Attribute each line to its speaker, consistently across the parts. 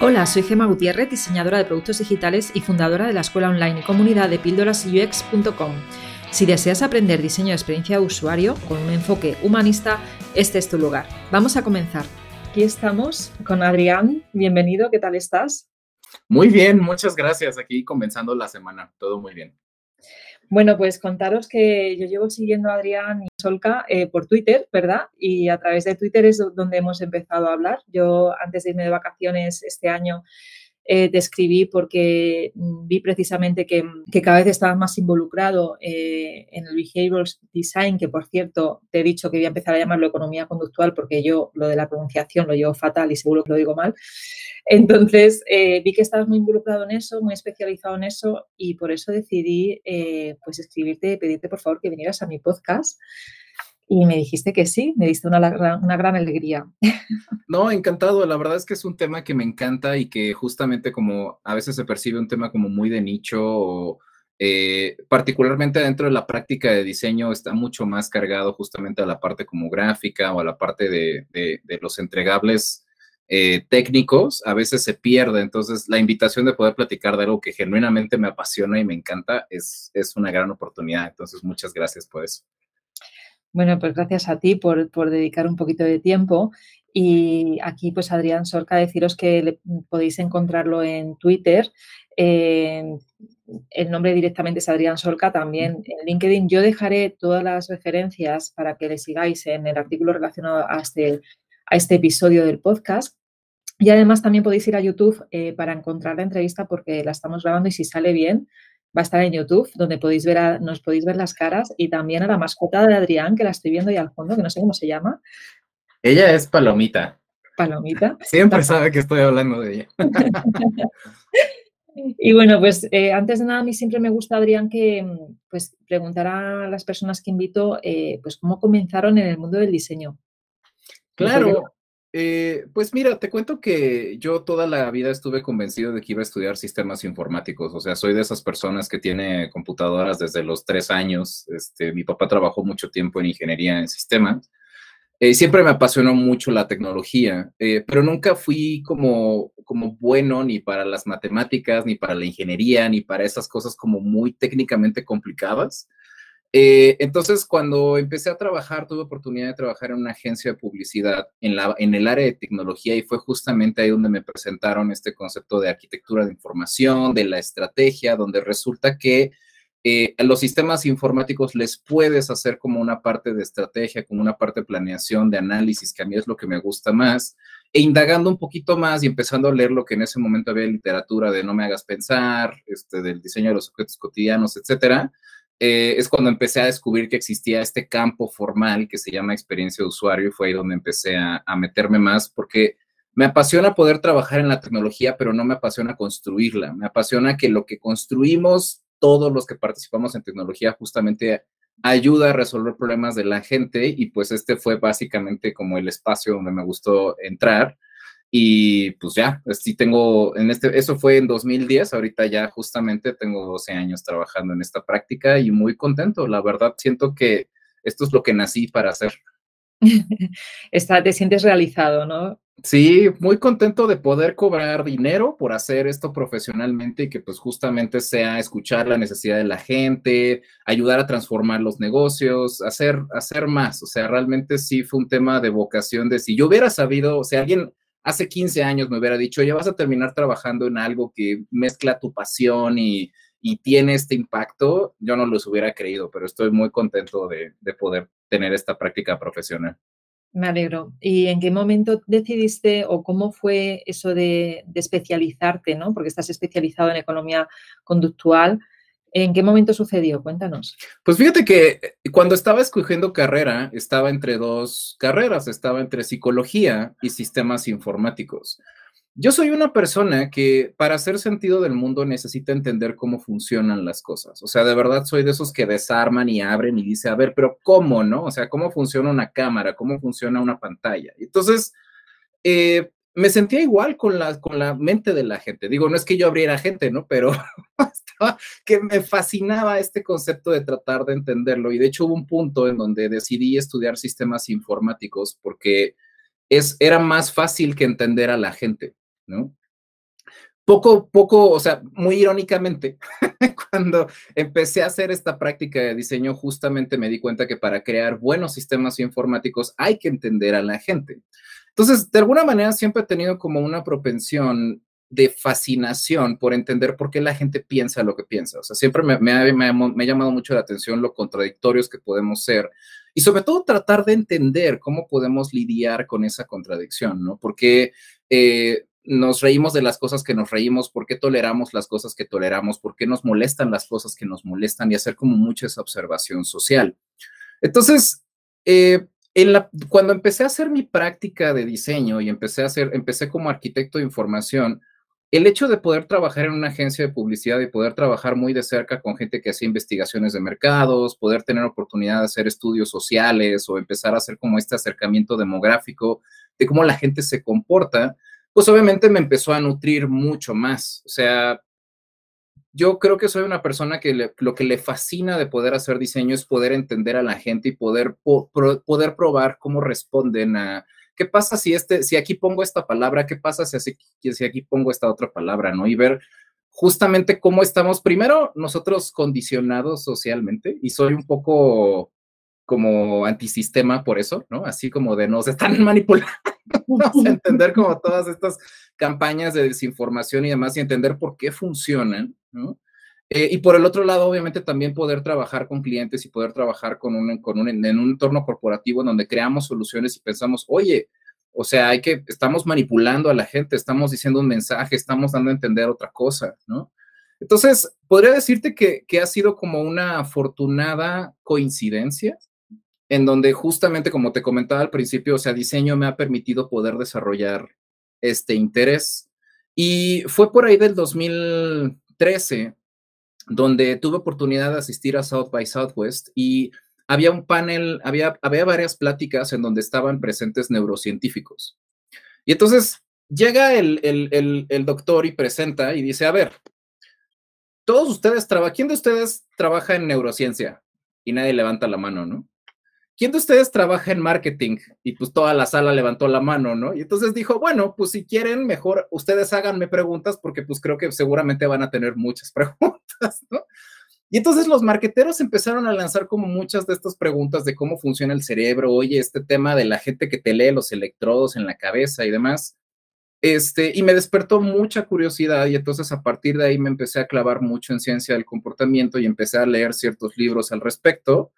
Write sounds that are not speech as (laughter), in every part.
Speaker 1: Hola, soy Gema Gutiérrez, diseñadora de productos digitales y fundadora de la escuela online y comunidad de píldorasux.com. Si deseas aprender diseño de experiencia de usuario con un enfoque humanista, este es tu lugar. Vamos a comenzar. Aquí estamos con Adrián. Bienvenido, ¿qué tal estás?
Speaker 2: Muy bien, muchas gracias. Aquí comenzando la semana, todo muy bien.
Speaker 1: Bueno, pues contaros que yo llevo siguiendo a Adrián y Solca eh, por Twitter, ¿verdad? Y a través de Twitter es donde hemos empezado a hablar. Yo antes de irme de vacaciones este año eh, te escribí porque mm, vi precisamente que, cada vez estabas más involucrado eh, en el behavioral design, que por cierto te he dicho que voy a empezar a llamarlo economía conductual porque yo lo de la pronunciación lo llevo fatal y seguro que lo digo mal. Entonces, eh, vi que estabas muy involucrado en eso, muy especializado en eso y por eso decidí eh, pues escribirte pedirte por favor que vinieras a mi podcast. Y me dijiste que sí, me diste una, una, gran alegría. (laughs)
Speaker 2: No, encantado. La verdad es que es un tema que me encanta y que justamente como a veces se percibe un tema como muy de nicho o eh, particularmente dentro de la práctica de diseño está mucho más cargado justamente a la parte como gráfica o a la parte de, de, los entregables eh, técnicos a veces se pierde. Entonces, la invitación de poder platicar de algo que genuinamente me apasiona y me encanta es, es una gran oportunidad. Entonces, muchas gracias por eso.
Speaker 1: Bueno, pues gracias a ti por, por dedicar un poquito de tiempo. Y aquí, pues Adrián Sorca, deciros que podéis encontrarlo en Twitter. el nombre directamente es Adrián Sorca, también en LinkedIn. Yo dejaré todas las referencias para que le sigáis en el artículo relacionado a este, a este episodio del podcast. Y además también podéis ir a YouTube eh, para encontrar la entrevista porque la estamos grabando y si sale bien va a estar en YouTube donde podéis ver nos podéis ver las caras y también a la mascota de Adrián que la estoy viendo ahí al fondo, que no sé cómo se llama.
Speaker 2: Ella es Palomita.
Speaker 1: Palomita. (laughs)
Speaker 2: Siempre sabe que estoy hablando de ella. (laughs)
Speaker 1: Y bueno, pues eh, antes de nada, a mí siempre me gusta, Adrián, que pues preguntar a las personas que invito, eh, pues cómo comenzaron en el mundo del diseño.
Speaker 2: Claro, eh, pues mira, te cuento que yo toda la vida estuve convencido de que iba a estudiar sistemas informáticos, o sea, soy de esas personas que tiene computadoras desde los tres años, este, mi papá trabajó mucho tiempo en ingeniería en sistemas, eh, siempre me apasionó mucho la tecnología, eh, pero nunca fui como, como bueno ni para las matemáticas, ni para la ingeniería, ni para esas cosas como muy técnicamente complicadas. Eh, entonces, cuando empecé a trabajar, tuve oportunidad de trabajar en una agencia de publicidad en, la, en el área de tecnología y fue justamente ahí donde me presentaron este concepto de arquitectura de información, de la estrategia, donde resulta que eh, a los sistemas informáticos les puedes hacer como una parte de estrategia, como una parte de planeación, de análisis, que a mí es lo que me gusta más, e indagando un poquito más y empezando a leer lo que en ese momento había literatura de no me hagas pensar, este, del diseño de los objetos cotidianos, etcétera, eh, es cuando empecé a descubrir que existía este campo formal que se llama experiencia de usuario y fue ahí donde empecé a, meterme más porque me apasiona poder trabajar en la tecnología, pero no me apasiona construirla. Me apasiona que lo que construimos, todos los que participamos en tecnología, justamente ayuda a resolver problemas de la gente y pues este fue básicamente como el espacio donde me gustó entrar. Y pues ya, sí tengo, en este, eso fue en 2010, ahorita ya justamente tengo 12 años trabajando en esta práctica y muy contento, la verdad siento que esto es lo que nací para hacer. (laughs)
Speaker 1: Está, te sientes realizado, ¿no?
Speaker 2: Sí, muy contento de poder cobrar dinero por hacer esto profesionalmente y que pues justamente sea escuchar la necesidad de la gente, ayudar a transformar los negocios, hacer, hacer más. O sea, realmente sí fue un tema de vocación de si yo hubiera sabido, o sea, alguien hace 15 años me hubiera dicho, ya vas a terminar trabajando en algo que mezcla tu pasión y, tiene este impacto, yo no los hubiera creído, pero estoy muy contento de, poder tener esta práctica profesional.
Speaker 1: Me alegro. ¿Y en qué momento decidiste o cómo fue eso de, de especializarte, ¿no? Porque estás especializado en economía conductual. ¿En qué momento sucedió? Cuéntanos.
Speaker 2: Pues fíjate que eh, cuando estaba escogiendo carrera, estaba entre dos carreras, estaba entre psicología y sistemas informáticos. Yo soy una persona que para hacer sentido del mundo necesita entender cómo funcionan las cosas. O sea, de verdad soy de esos que desarman y abren y dice, a ver, pero ¿cómo, no? O sea, ¿cómo funciona una cámara? ¿Cómo funciona una pantalla? Entonces, eh, me sentía igual con la, con la mente de la gente. Digo, no es que yo abriera gente, ¿no? Pero (laughs) que me fascinaba este concepto de tratar de entenderlo. Y de hecho hubo un punto en donde decidí estudiar sistemas informáticos porque es, era más fácil que entender a la gente. ¿no? Poco, poco, o sea, muy irónicamente, (laughs) cuando empecé a hacer esta práctica de diseño, justamente me di cuenta que para crear buenos sistemas informáticos hay que entender a la gente. Entonces, de alguna manera siempre he tenido como una propensión de fascinación por entender por qué la gente piensa lo que piensa. O sea, siempre me, ha, me, ha, llamado mucho la atención lo contradictorios que podemos ser y sobre todo tratar de entender cómo podemos lidiar con esa contradicción, ¿no? Porque eh, nos reímos de las cosas que nos reímos, por qué toleramos las cosas que toleramos, por qué nos molestan las cosas que nos molestan y hacer como mucha esa observación social. Entonces, eh, cuando empecé a hacer mi práctica de diseño y empecé a hacer, empecé como arquitecto de información, el hecho de poder trabajar en una agencia de publicidad y poder trabajar muy de cerca con gente que hacía investigaciones de mercados, poder tener oportunidad de hacer estudios sociales o empezar a hacer como este acercamiento demográfico de cómo la gente se comporta, pues obviamente me empezó a nutrir mucho más. O sea, yo creo que soy una persona que lo que le fascina de poder hacer diseño es poder entender a la gente y poder, poder probar cómo responden a ¿qué pasa si, este, si aquí pongo esta palabra? ¿Qué pasa si, si aquí pongo esta otra palabra? ¿no? Y ver justamente cómo estamos, primero, nosotros condicionados socialmente, y soy un poco como antisistema por eso, ¿no? Así como de nos están (laughs) manipulando, entender como todas estas campañas de desinformación y demás y entender por qué funcionan, ¿no? Eh, y por el otro lado, obviamente, también poder trabajar con clientes y poder trabajar con un, con un, en un entorno corporativo donde creamos soluciones y pensamos, oye, o sea, hay que, estamos manipulando a la gente, estamos diciendo un mensaje, estamos dando a entender otra cosa, ¿no? Entonces, podría decirte que, que ha sido como una afortunada coincidencia en donde justamente, como te comentaba al principio, o sea, diseño me ha permitido poder desarrollar este interés. Y fue por ahí del 2013 donde tuve oportunidad de asistir a South by Southwest y había un panel, había, había varias pláticas en donde estaban presentes neurocientíficos. Y entonces llega el, el, el, doctor y presenta y dice, a ver, todos ustedes trabajan, ¿quién de ustedes trabaja en neurociencia? Y nadie levanta la mano, ¿no? ¿Quién de ustedes trabaja en marketing? Y pues toda la sala levantó la mano, ¿no? Y entonces dijo, bueno, pues si quieren, mejor ustedes háganme preguntas porque pues creo que seguramente van a tener muchas (laughs) preguntas, ¿no? Y entonces los marqueteros empezaron a lanzar como muchas de estas preguntas de cómo funciona el cerebro, oye, este tema de la gente que te lee los electrodos en la cabeza y demás. Este, y me despertó mucha curiosidad y entonces a partir de ahí me empecé a clavar mucho en ciencia del comportamiento y empecé a leer ciertos libros al respecto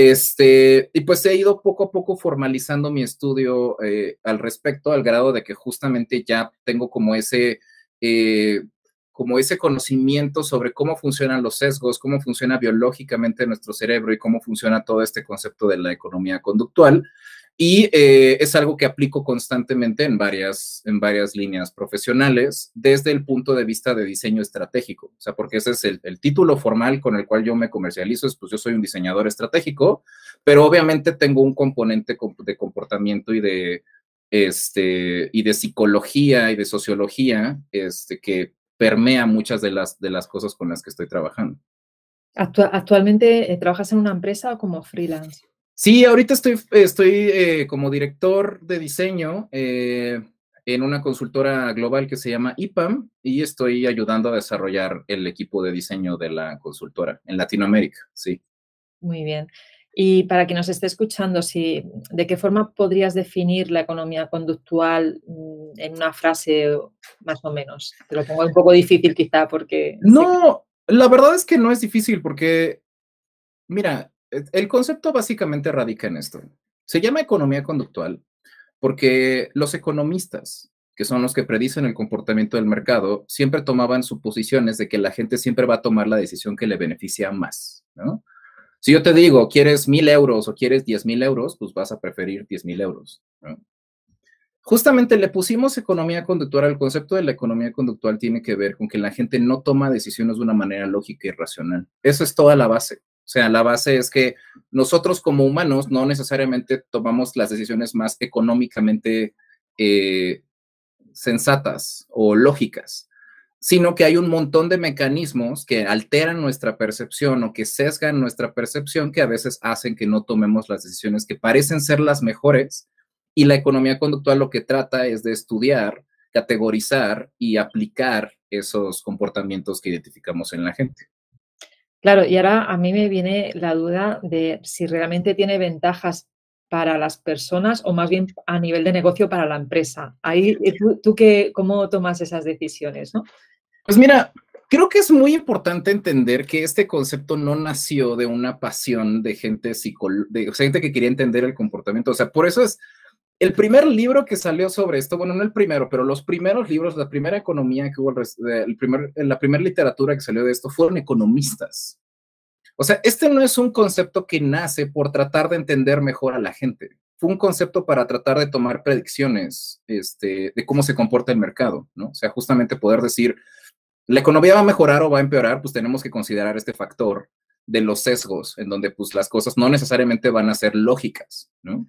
Speaker 2: este, y pues he ido poco a poco formalizando mi estudio eh, al respecto, al grado de que justamente ya tengo como ese, eh, como ese conocimiento sobre cómo funcionan los sesgos, cómo funciona biológicamente nuestro cerebro y cómo funciona todo este concepto de la economía conductual. Y eh, es algo que aplico constantemente en varias, en varias líneas profesionales desde el punto de vista de diseño estratégico. O sea, porque ese es el, el, título formal con el cual yo me comercializo, es pues yo soy un diseñador estratégico, pero obviamente tengo un componente de comportamiento y de, este, y de psicología y de sociología este, que permea muchas de las, de las cosas con las que estoy trabajando.
Speaker 1: ¿Actualmente eh, trabajas en una empresa o como freelance?
Speaker 2: Sí, ahorita estoy, estoy eh, como director de diseño eh, en una consultora global que se llama IPAM y estoy ayudando a desarrollar el equipo de diseño de la consultora en Latinoamérica, sí.
Speaker 1: Muy bien. Y para quien nos esté escuchando, si, ¿de qué forma podrías definir la economía conductual mm, en una frase más o menos? Te lo pongo un poco difícil quizá porque...
Speaker 2: No, la verdad es que no es difícil porque, mira, el concepto básicamente radica en esto. Se llama economía conductual porque los economistas, que son los que predicen el comportamiento del mercado, siempre tomaban suposiciones de que la gente siempre va a tomar la decisión que le beneficia más. Si yo te digo, quieres mil euros o quieres diez mil euros, pues vas a preferir diez mil euros. Justamente le pusimos economía conductual. El concepto de la economía conductual tiene que ver con que la gente no toma decisiones de una manera lógica y racional. Eso es toda la base. O sea, la base es que nosotros como humanos no necesariamente tomamos las decisiones más económicamente eh, sensatas o lógicas, sino que hay un montón de mecanismos que alteran nuestra percepción o que sesgan nuestra percepción que a veces hacen que no tomemos las decisiones que parecen ser las mejores. Y la economía conductual lo que trata es de estudiar categorizar y aplicar esos comportamientos que identificamos en la gente.
Speaker 1: Claro, y ahora a mí me viene la duda de si realmente tiene ventajas para las personas o más bien a nivel de negocio para la empresa. Ahí, eh, ¿tú, qué, cómo tomas esas decisiones? ¿no?
Speaker 2: Pues mira, creo que es muy importante entender que este concepto no nació de una pasión de gente, de, gente que quería entender el comportamiento. O sea, por eso es el primer libro que salió sobre esto, bueno, no el primero, pero los primeros libros, la primera economía que hubo, el primer, la primera literatura que salió de esto fueron economistas. O sea, este no es un concepto que nace por tratar de entender mejor a la gente. Fue un concepto para tratar de tomar predicciones este, de cómo se comporta el mercado, ¿no? O sea, justamente poder decir, la economía va a mejorar o va a empeorar, pues tenemos que considerar este factor de los sesgos, en donde pues las cosas no necesariamente van a ser lógicas, ¿no?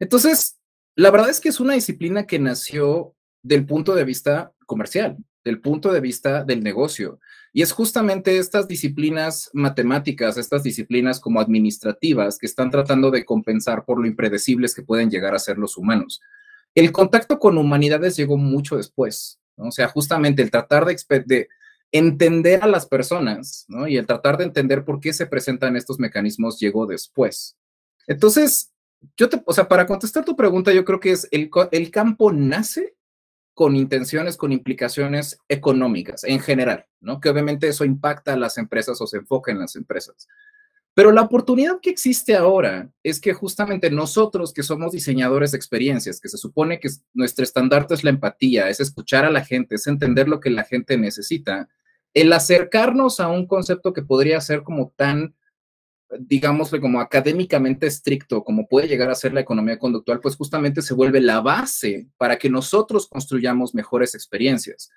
Speaker 2: Entonces, la verdad es que es una disciplina que nació del punto de vista comercial, del punto de vista del negocio. Y es justamente estas disciplinas matemáticas, estas disciplinas como administrativas que están tratando de compensar por lo impredecibles que pueden llegar a ser los humanos. El contacto con humanidades llegó mucho después, ¿no? o sea, justamente el tratar de, de entender a las personas y el tratar de entender por qué se presentan estos mecanismos llegó después. Entonces, yo te, o sea, para contestar tu pregunta, yo creo que es el, el campo nace con intenciones, con implicaciones económicas en general, ¿no? Que obviamente eso impacta a las empresas o se enfoca en las empresas. Pero la oportunidad que existe ahora es que justamente nosotros que somos diseñadores de experiencias, que se supone que nuestro estandarte es la empatía, es escuchar a la gente, es entender lo que la gente necesita, el acercarnos a un concepto que podría ser como tan digámosle, como académicamente estricto, como puede llegar a ser la economía conductual, pues justamente se vuelve la base para que nosotros construyamos mejores experiencias.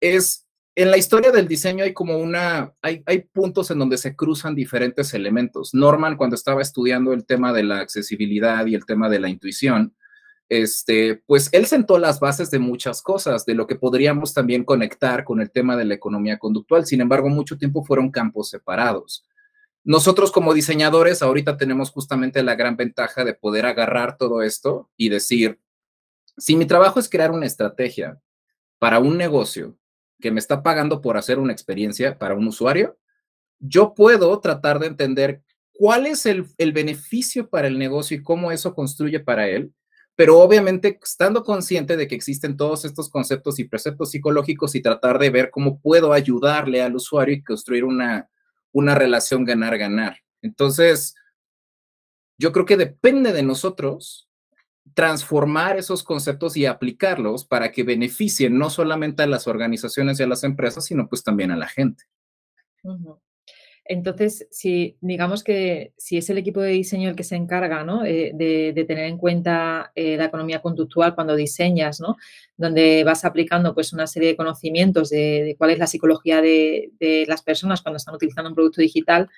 Speaker 2: Es, en la historia del diseño hay como una, hay, hay puntos en donde se cruzan diferentes elementos. Norman, cuando estaba estudiando el tema de la accesibilidad y el tema de la intuición, este, pues él sentó las bases de muchas cosas, de lo que podríamos también conectar con el tema de la economía conductual. Sin embargo, mucho tiempo fueron campos separados. Nosotros como diseñadores ahorita tenemos justamente la gran ventaja de poder agarrar todo esto y decir, si mi trabajo es crear una estrategia para un negocio que me está pagando por hacer una experiencia para un usuario, yo puedo tratar de entender cuál es el, beneficio para el negocio y cómo eso construye para él, pero obviamente estando consciente de que existen todos estos conceptos y preceptos psicológicos y tratar de ver cómo puedo ayudarle al usuario y construir una, una relación ganar-ganar. Entonces, yo creo que depende de nosotros transformar esos conceptos y aplicarlos para que beneficien no solamente a las organizaciones y a las empresas, sino pues también a la gente.
Speaker 1: Entonces, si digamos que si es el equipo de diseño el que se encarga ¿no? Eh, de, tener en cuenta eh, la economía conductual cuando diseñas, ¿no? donde vas aplicando pues, una serie de conocimientos de, cuál es la psicología de, las personas cuando están utilizando un producto digital,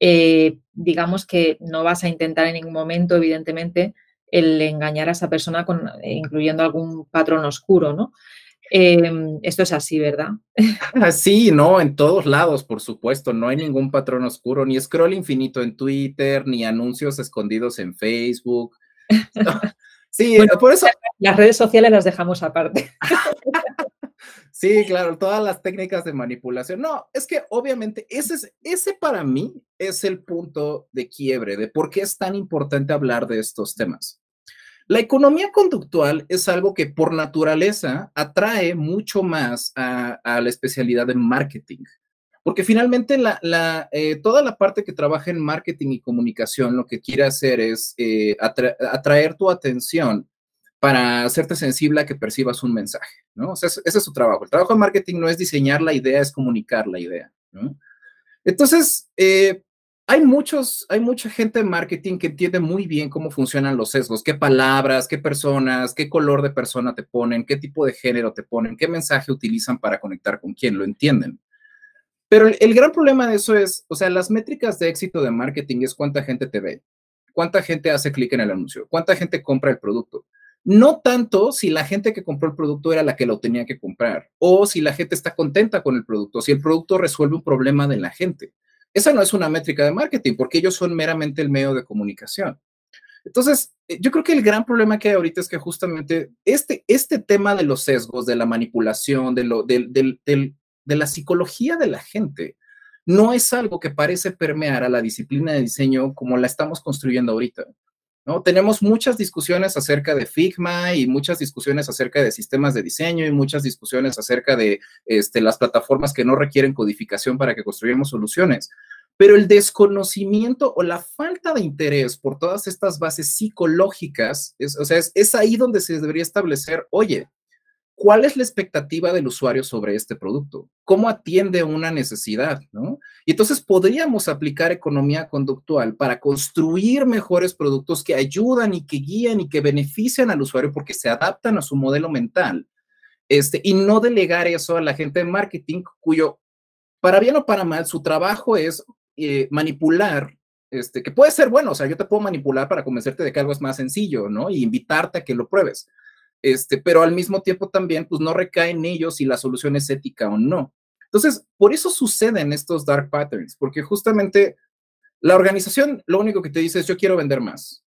Speaker 1: eh, digamos que no vas a intentar en ningún momento, evidentemente, el engañar a esa persona con, incluyendo algún patrón oscuro, ¿no? Em, esto es así, ¿verdad? (laughs)
Speaker 2: Sí, no, en todos lados, por supuesto. No hay ningún patrón oscuro, ni scroll infinito en Twitter, ni anuncios escondidos en Facebook. (laughs) (laughs)
Speaker 1: Sí, por eso. Las redes sociales las dejamos aparte.
Speaker 2: Sí, claro, todas las técnicas de manipulación. No, es que obviamente ese, es, ese para mí es el punto de quiebre de por qué es tan importante hablar de estos temas. La economía conductual es algo que por naturaleza atrae mucho más a, la especialidad de marketing, porque finalmente eh, toda la parte que trabaja en marketing y comunicación lo que quiere hacer es eh, atraer tu atención para hacerte sensible a que percibas un mensaje, ¿no? O sea, ese es su trabajo. El trabajo de marketing no es diseñar la idea, es comunicar la idea. Entonces, eh, hay muchos, hay mucha gente en marketing que entiende muy bien cómo funcionan los sesgos, qué palabras, qué personas, qué color de persona te ponen, qué tipo de género te ponen, qué mensaje utilizan para conectar con quién, lo entienden. Pero el, gran problema de eso es, o sea, las métricas de éxito de marketing es cuánta gente te ve, cuánta gente hace clic en el anuncio, cuánta gente compra el producto. No tanto si la gente que compró el producto era la que lo tenía que comprar o si la gente está contenta con el producto, si el producto resuelve un problema de la gente. Esa no es una métrica de marketing porque ellos son meramente el medio de comunicación. Entonces, eh, yo creo que el gran problema que hay ahorita es que justamente este, este tema de los sesgos, de la manipulación, de, lo, de la psicología de la gente, no es algo que parece permear a la disciplina de diseño como la estamos construyendo ahorita. ¿No? Tenemos muchas discusiones acerca de Figma y muchas discusiones acerca de sistemas de diseño y muchas discusiones acerca de este, las plataformas que no requieren codificación para que construyamos soluciones. Pero el desconocimiento o la falta de interés por todas estas bases psicológicas, o sea, es, es ahí donde se debería establecer, oye, ¿cuál es la expectativa del usuario sobre este producto? ¿Cómo atiende una necesidad? ¿no? Y entonces podríamos aplicar economía conductual para construir mejores productos que ayudan y que guían y que benefician al usuario porque se adaptan a su modelo mental. Este, y no delegar eso a la gente de marketing cuyo, para bien o para mal, su trabajo es eh, manipular este, que puede ser bueno, o sea, yo te puedo manipular para convencerte de que algo es más sencillo, ¿no? Y invitarte a que lo pruebes este, pero al mismo tiempo también, pues no recae en ellos si la solución es ética o no. Entonces, por eso suceden estos dark patterns, porque justamente la organización lo único que te dice es yo quiero vender más.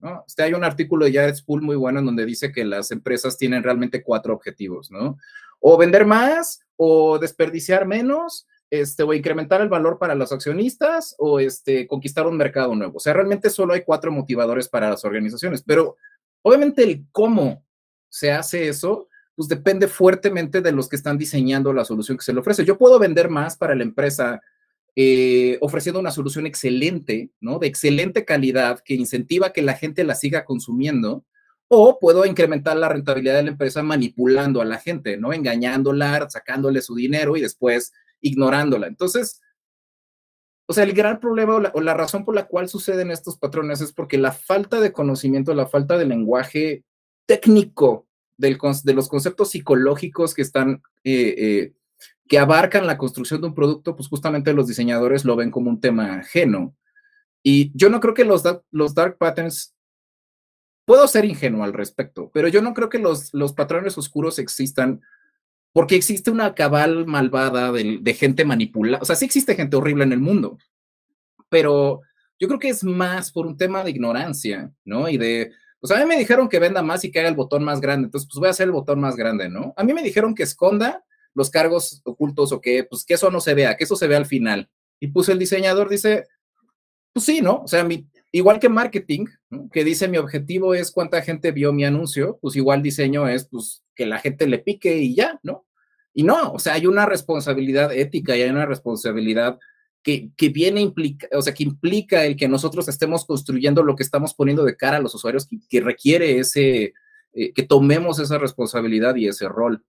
Speaker 2: ¿no? Este, hay un artículo de Jared Spool muy bueno en donde dice que las empresas tienen realmente cuatro objetivos, ¿no? O vender más, o desperdiciar menos, este, o incrementar el valor para los accionistas, o este, conquistar un mercado nuevo. O sea, realmente solo hay cuatro motivadores para las organizaciones, pero obviamente el cómo se hace eso, pues depende fuertemente de los que están diseñando la solución que se le ofrece. Yo puedo vender más para la empresa eh, ofreciendo una solución excelente, ¿no? De excelente calidad que incentiva que la gente la siga consumiendo, o puedo incrementar la rentabilidad de la empresa manipulando a la gente, ¿no? Engañándola, sacándole su dinero y después ignorándola. Entonces, o sea, el gran problema o la, o la razón por la cual suceden estos patrones es porque la falta de conocimiento, la falta de lenguaje técnico de los conceptos psicológicos que están, eh, eh, que abarcan la construcción de un producto, pues justamente los diseñadores lo ven como un tema ajeno. Y yo no creo que los, dark patterns, puedo ser ingenuo al respecto, pero yo no creo que los, los patrones oscuros existan porque existe una cabal malvada de, de gente manipulada. O sea, sí existe gente horrible en el mundo, pero yo creo que es más por un tema de ignorancia, ¿no? Y de, pues a mí me dijeron que venda más y que haga el botón más grande, entonces pues voy a hacer el botón más grande, ¿no? A mí me dijeron que esconda los cargos ocultos o que, pues que eso no se vea, que eso se vea al final. Y pues el diseñador dice, pues sí, ¿no? O sea, igual que marketing, que dice mi objetivo es cuánta gente vio mi anuncio, pues igual diseño es pues que la gente le pique y ya, ¿no? Y no, o sea, hay una responsabilidad ética y hay una responsabilidad que, viene implica, o sea, que implica el que nosotros estemos construyendo lo que estamos poniendo de cara a los usuarios, que, requiere ese, eh, que tomemos esa responsabilidad y ese rol.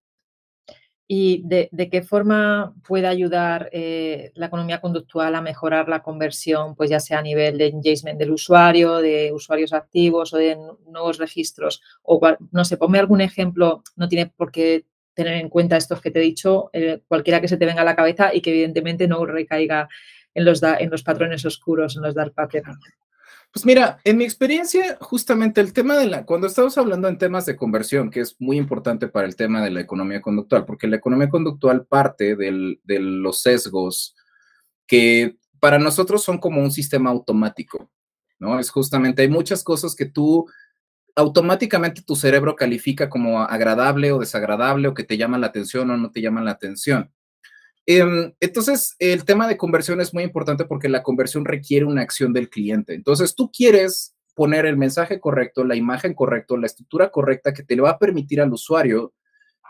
Speaker 1: ¿Y de, qué forma puede ayudar eh, la economía conductual a mejorar la conversión, pues ya sea a nivel de engagement del usuario, de usuarios activos o de nuevos registros? O no sé, ponme algún ejemplo, no tiene por qué tener en cuenta estos que te he dicho, eh, cualquiera que se te venga a la cabeza y que evidentemente no recaiga en los, en los patrones oscuros, en los dark patterns.
Speaker 2: Pues mira, en mi experiencia, justamente el tema de la, cuando estamos hablando en temas de conversión, que es muy importante para el tema de la economía conductual, porque la economía conductual parte de los sesgos que para nosotros son como un sistema automático, ¿no? Es justamente, hay muchas cosas que tú automáticamente tu cerebro califica como agradable o desagradable o que te llaman la atención o no te llaman la atención. Em, entonces, el tema de conversión es muy importante porque la conversión requiere una acción del cliente. Entonces, tú quieres poner el mensaje correcto, la imagen correcta, la estructura correcta que te le va a permitir al usuario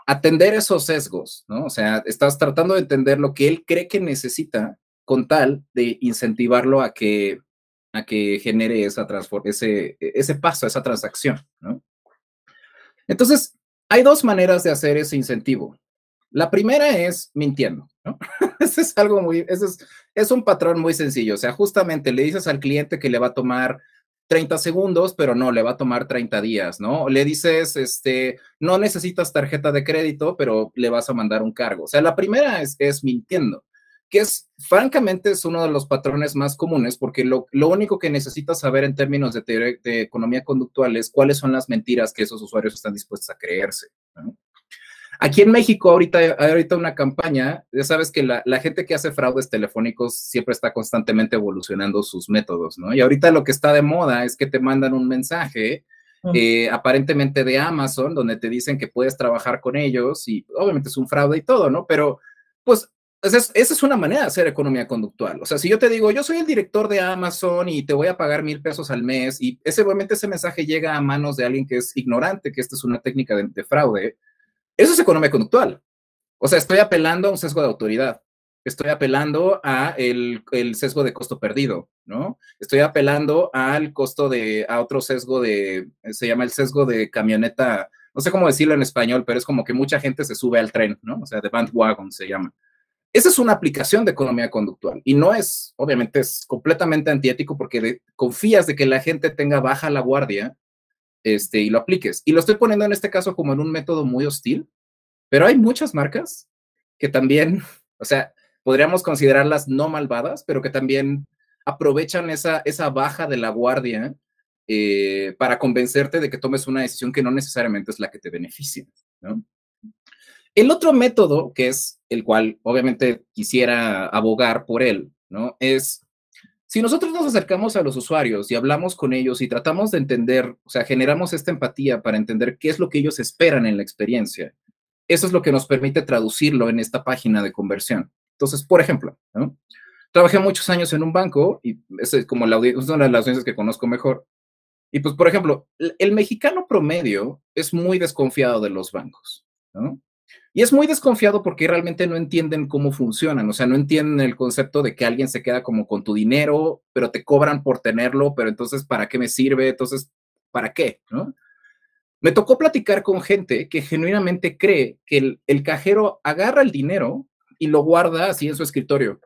Speaker 2: atender esos sesgos, ¿no? O sea, estás tratando de entender lo que él cree que necesita con tal de incentivarlo a que que genere esa ese, ese paso, esa transacción, ¿no? Entonces, hay dos maneras de hacer ese incentivo. La primera es mintiendo, ¿no? (laughs) Ese es algo muy, ese es, es un patrón muy sencillo. O sea, justamente le dices al cliente que le va a tomar 30 segundos, pero no, le va a tomar 30 días, ¿no? Le dices, este, no necesitas tarjeta de crédito, pero le vas a mandar un cargo. O sea, la primera es, es mintiendo que es, francamente, es uno de los patrones más comunes, porque lo, único que necesitas saber en términos de, de, economía conductual es cuáles son las mentiras que esos usuarios están dispuestos a creerse. Aquí en México ahorita hay ahorita una campaña, ya sabes que la, la, gente que hace fraudes telefónicos siempre está constantemente evolucionando sus métodos, ¿no? Y ahorita lo que está de moda es que te mandan un mensaje eh, aparentemente de Amazon, donde te dicen que puedes trabajar con ellos y obviamente es un fraude y todo, ¿no? Pero pues esa es, una manera de hacer economía conductual. O sea, si yo te digo, yo soy el director de Amazon y te voy a pagar mil pesos al mes y ese, obviamente ese mensaje llega a manos de alguien que es ignorante, que esta es una técnica de, de fraude, eso es economía conductual. O sea, estoy apelando a un sesgo de autoridad. Estoy apelando a el, el, sesgo de costo perdido, ¿no? Estoy apelando al costo de, a otro sesgo de, se llama el sesgo de camioneta, no sé cómo decirlo en español, pero es como que mucha gente se sube al tren, ¿no? O sea, de bandwagon se llama. Esa es una aplicación de economía conductual y no es, obviamente, es completamente antiético porque confías de que la gente tenga baja la guardia este, y lo apliques. Y lo estoy poniendo en este caso como en un método muy hostil, pero hay muchas marcas que también, (laughs) o sea, podríamos considerarlas no malvadas, pero que también aprovechan esa, esa baja de la guardia eh, para convencerte de que tomes una decisión que no necesariamente es la que te beneficia. ¿no? El otro método, que es el cual obviamente quisiera abogar por él, ¿no? Es si nosotros nos acercamos a los usuarios y hablamos con ellos y tratamos de entender, o sea, generamos esta empatía para entender qué es lo que ellos esperan en la experiencia, eso es lo que nos permite traducirlo en esta página de conversión. Entonces, por ejemplo, trabajé muchos años en un banco y es como una de las audiencias que conozco mejor. Y pues, por ejemplo, el mexicano promedio es muy desconfiado de los bancos, ¿no? Y es muy desconfiado porque realmente no entienden cómo funcionan, o sea, no entienden el concepto de que alguien se queda como con tu dinero, pero te cobran por tenerlo, pero entonces, ¿para qué me sirve? Entonces, ¿para qué? ¿No? Me tocó platicar con gente que genuinamente cree que el, el cajero agarra el dinero y lo guarda así en su escritorio.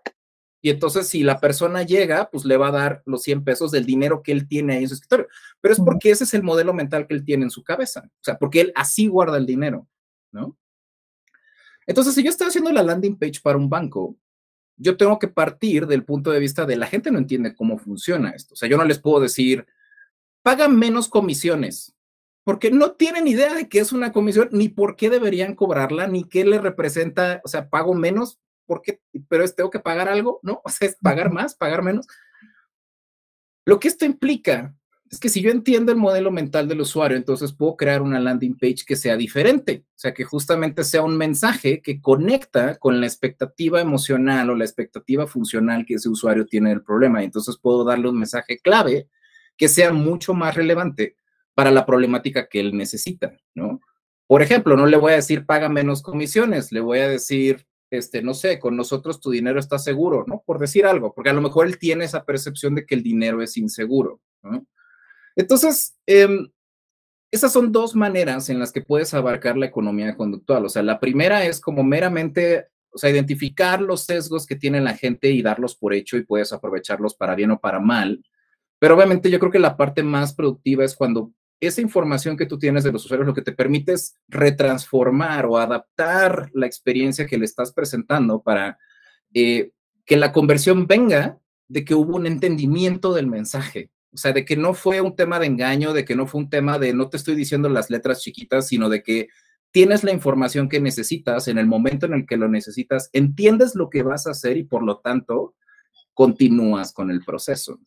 Speaker 2: Y entonces, si la persona llega, pues le va a dar los 100 pesos del dinero que él tiene ahí en su escritorio. Pero es porque ese es el modelo mental que él tiene en su cabeza. O sea, porque él así guarda el dinero, ¿no? Entonces, si yo estoy haciendo la landing page para un banco, yo tengo que partir del punto de vista de la gente no entiende cómo funciona esto. O sea, yo no les puedo decir, pagan menos comisiones, porque no tienen idea de qué es una comisión, ni por qué deberían cobrarla, ni qué le representa, o sea, pago menos, porque, pero es, tengo que pagar algo, ¿no? (laughs) O sea, es pagar más, pagar menos. Lo que esto implica es que si yo entiendo el modelo mental del usuario, entonces puedo crear una landing page que sea diferente, o sea, que justamente sea un mensaje que conecta con la expectativa emocional o la expectativa funcional que ese usuario tiene del problema. Y entonces puedo darle un mensaje clave que sea mucho más relevante para la problemática que él necesita, ¿no? Por ejemplo, no le voy a decir paga menos comisiones, le voy a decir, este, no sé, con nosotros tu dinero está seguro, ¿no? Por decir algo, porque a lo mejor él tiene esa percepción de que el dinero es inseguro, ¿no? Entonces, em, esas son dos maneras en las que puedes abarcar la economía conductual. O sea, la primera es como meramente, identificar los sesgos que tiene la gente y darlos por hecho y puedes aprovecharlos para bien o para mal. Pero obviamente yo creo que la parte más productiva es cuando esa información que tú tienes de los usuarios lo que te permite es retransformar o adaptar la experiencia que le estás presentando para eh, que la conversión venga de que hubo un entendimiento del mensaje. O sea, de que no fue un tema de engaño, de que no fue un tema de no te estoy diciendo las letras chiquitas, sino de que tienes la información que necesitas en el momento en el que lo necesitas, entiendes lo que vas a hacer y por lo tanto continúas con el proceso.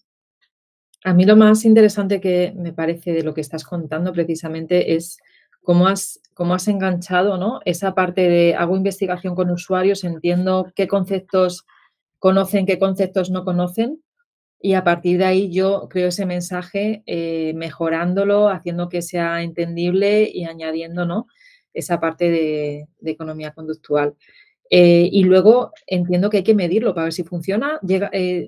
Speaker 1: A mí lo más interesante que me parece de lo que estás contando precisamente es cómo has, cómo has enganchado ¿no? esa parte de hago investigación con usuarios, entiendo qué conceptos conocen, qué conceptos no conocen y a partir de ahí yo creo ese mensaje eh, mejorándolo, haciendo que sea entendible y añadiendo ¿no? esa parte de, economía conductual. Eh, y luego entiendo que hay que medirlo para ver si funciona, llega, eh,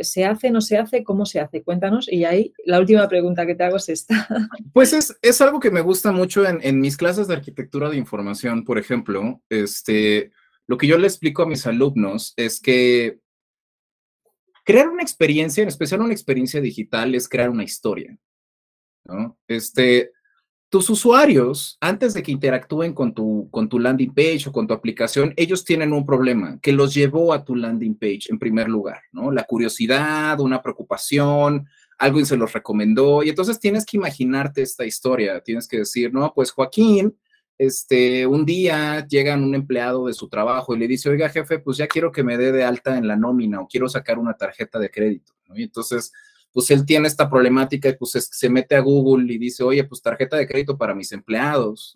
Speaker 1: se hace, no se hace, cómo se hace. Cuéntanos. Y ahí la última pregunta que te hago es esta. (laughs)
Speaker 2: Pues es, es algo que me gusta mucho en, en, mis clases de arquitectura de información, por ejemplo. Este, lo que yo le explico a mis alumnos es que crear una experiencia, en especial una experiencia digital, es crear una historia. Este, tus usuarios, antes de que interactúen con tu, con tu landing page o con tu aplicación, ellos tienen un problema que los llevó a tu landing page en primer lugar, ¿no? La curiosidad, una preocupación, alguien se los recomendó y entonces tienes que imaginarte esta historia, tienes que decir, no, pues Joaquín este, un día llega un empleado de su trabajo y le dice, oiga, jefe, pues ya quiero que me dé de alta en la nómina o quiero sacar una tarjeta de crédito. Y entonces, pues él tiene esta problemática y pues se mete a Google y dice, oye, pues tarjeta de crédito para mis empleados.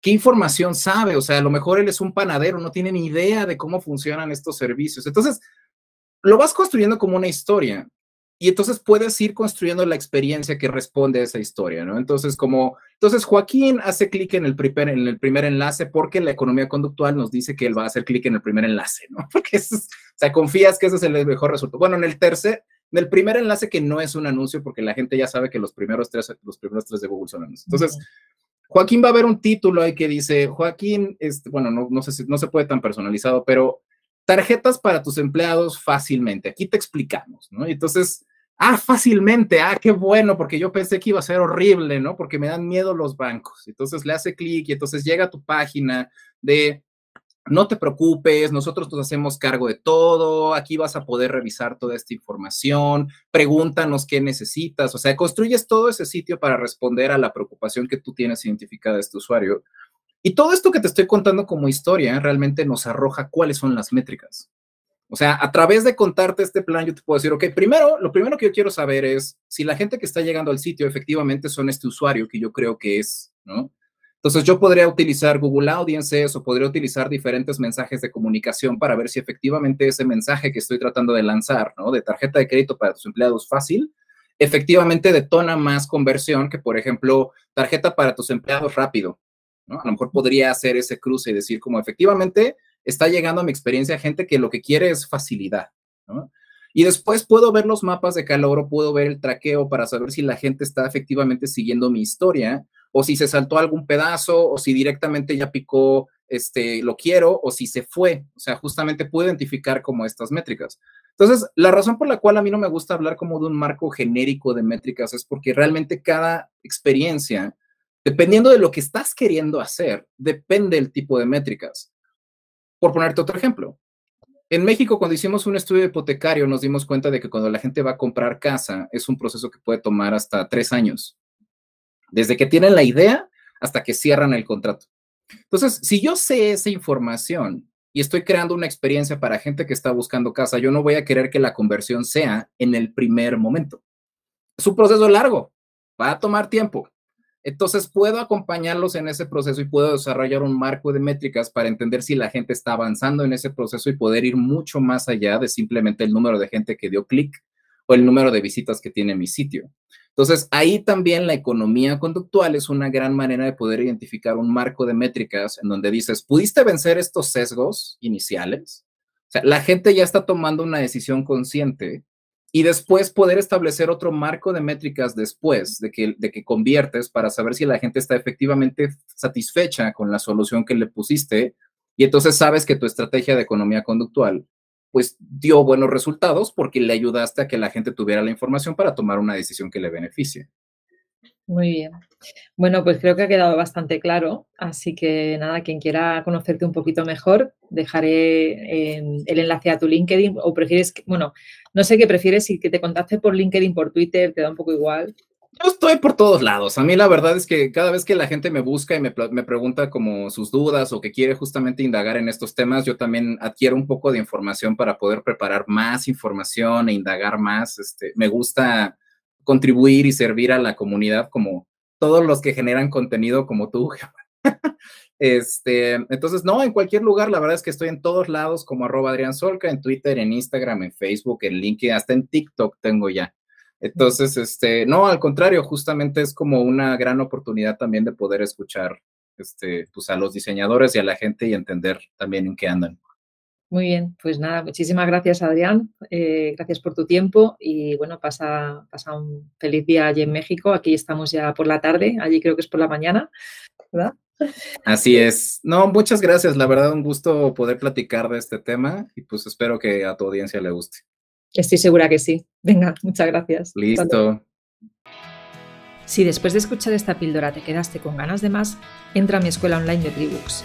Speaker 2: ¿Qué información sabe? O sea, a lo mejor él es un panadero, no tiene ni idea de cómo funcionan estos servicios. Entonces, lo vas construyendo como una historia y entonces puedes ir construyendo la experiencia que responde a esa historia, ¿no? Entonces, como, entonces Joaquín hace clic en el primer, en el primer enlace porque la economía conductual nos dice que él va a hacer clic en el primer enlace, ¿no? (laughs) Porque, o sea, confías que ese es el mejor resultado. Bueno, en el tercer, en el primer enlace que no es un anuncio porque la gente ya sabe que los primeros tres, los primeros tres de Google son anuncios. Entonces, Joaquín va a ver un título ahí que dice, Joaquín, este, bueno, no, no sé si no se puede tan personalizado, pero tarjetas para tus empleados fácilmente. Aquí te explicamos, ¿no? Y entonces Ah, fácilmente, ah, qué bueno, porque yo pensé que iba a ser horrible, ¿no? Porque me dan miedo los bancos. Entonces le hace clic y entonces llega a tu página de, no te preocupes, nosotros nos hacemos cargo de todo, aquí vas a poder revisar toda esta información, pregúntanos qué necesitas, o sea, construyes todo ese sitio para responder a la preocupación que tú tienes identificada de este usuario. Y todo esto que te estoy contando como historia realmente nos arroja cuáles son las métricas. O sea, a través de contarte este plan, yo te puedo decir, ok, primero, lo primero que yo quiero saber es si la gente que está llegando al sitio efectivamente son este usuario que yo creo que es, ¿no? Entonces yo podría utilizar Google Audiences o podría utilizar diferentes mensajes de comunicación para ver si efectivamente ese mensaje que estoy tratando de lanzar, ¿no? De tarjeta de crédito para tus empleados fácil, efectivamente detona más conversión que, por ejemplo, tarjeta para tus empleados rápido, ¿no? A lo mejor podría hacer ese cruce y decir como efectivamente está llegando a mi experiencia gente que lo que quiere es facilidad. Y después puedo ver los mapas de calor puedo ver el traqueo para saber si la gente está efectivamente siguiendo mi historia o si se saltó algún pedazo o si directamente ya picó este lo quiero o si se fue, o sea, justamente puedo identificar como estas métricas. Entonces, la razón por la cual a mí no me gusta hablar como de un marco genérico de métricas es porque realmente cada experiencia, dependiendo de lo que estás queriendo hacer, depende el tipo de métricas. Por ponerte otro ejemplo, en México cuando hicimos un estudio hipotecario nos dimos cuenta de que cuando la gente va a comprar casa es un proceso que puede tomar hasta tres años, desde que tienen la idea hasta que cierran el contrato. Entonces, si yo sé esa información y estoy creando una experiencia para gente que está buscando casa, yo no voy a querer que la conversión sea en el primer momento. Es un proceso largo, va a tomar tiempo. Entonces puedo acompañarlos en ese proceso y puedo desarrollar un marco de métricas para entender si la gente está avanzando en ese proceso y poder ir mucho más allá de simplemente el número de gente que dio clic o el número de visitas que tiene mi sitio. Entonces, ahí también la economía conductual es una gran manera de poder identificar un marco de métricas en donde dices, ¿pudiste vencer estos sesgos iniciales? O sea, la gente ya está tomando una decisión consciente y después poder establecer otro marco de métricas después de que, de que conviertes para saber si la gente está efectivamente satisfecha con la solución que le pusiste y entonces sabes que tu estrategia de economía conductual pues dio buenos resultados porque le ayudaste a que la gente tuviera la información para tomar una decisión que le beneficie.
Speaker 1: Muy bien. Bueno, pues creo que ha quedado bastante claro. Así que nada, quien quiera conocerte un poquito mejor, dejaré el enlace a tu LinkedIn o prefieres, bueno, no sé qué prefieres, si que te contacte por LinkedIn, por Twitter, te da un poco igual.
Speaker 2: Yo estoy por todos lados. A mí la verdad es que cada vez que la gente me busca y me, me, pregunta como sus dudas o que quiere justamente indagar en estos temas, yo también adquiero un poco de información para poder preparar más información e indagar más. Este, me gusta contribuir y servir a la comunidad como todos los que generan contenido como tú. (laughs) este, entonces, no, en cualquier lugar, la verdad es que estoy en todos lados como arroba Adrián Solca, en Twitter, en Instagram, en Facebook, en LinkedIn, hasta en TikTok tengo ya. Entonces, este, no, al contrario, justamente es como una gran oportunidad también de poder escuchar este, pues a los diseñadores y a la gente y entender también en qué andan.
Speaker 1: Muy bien, pues nada, muchísimas gracias Adrián, eh, gracias por tu tiempo y bueno, pasa, pasa un feliz día allí en México, aquí estamos ya por la tarde, allí creo que es por la mañana, ¿verdad?
Speaker 2: Así es. No, muchas gracias, la verdad un gusto poder platicar de este tema y pues espero que a tu audiencia le guste.
Speaker 1: Estoy segura que sí. Venga, muchas gracias.
Speaker 2: Listo.
Speaker 1: Si después de escuchar esta píldora te quedaste con ganas de más, entra a mi escuela online de Tribooks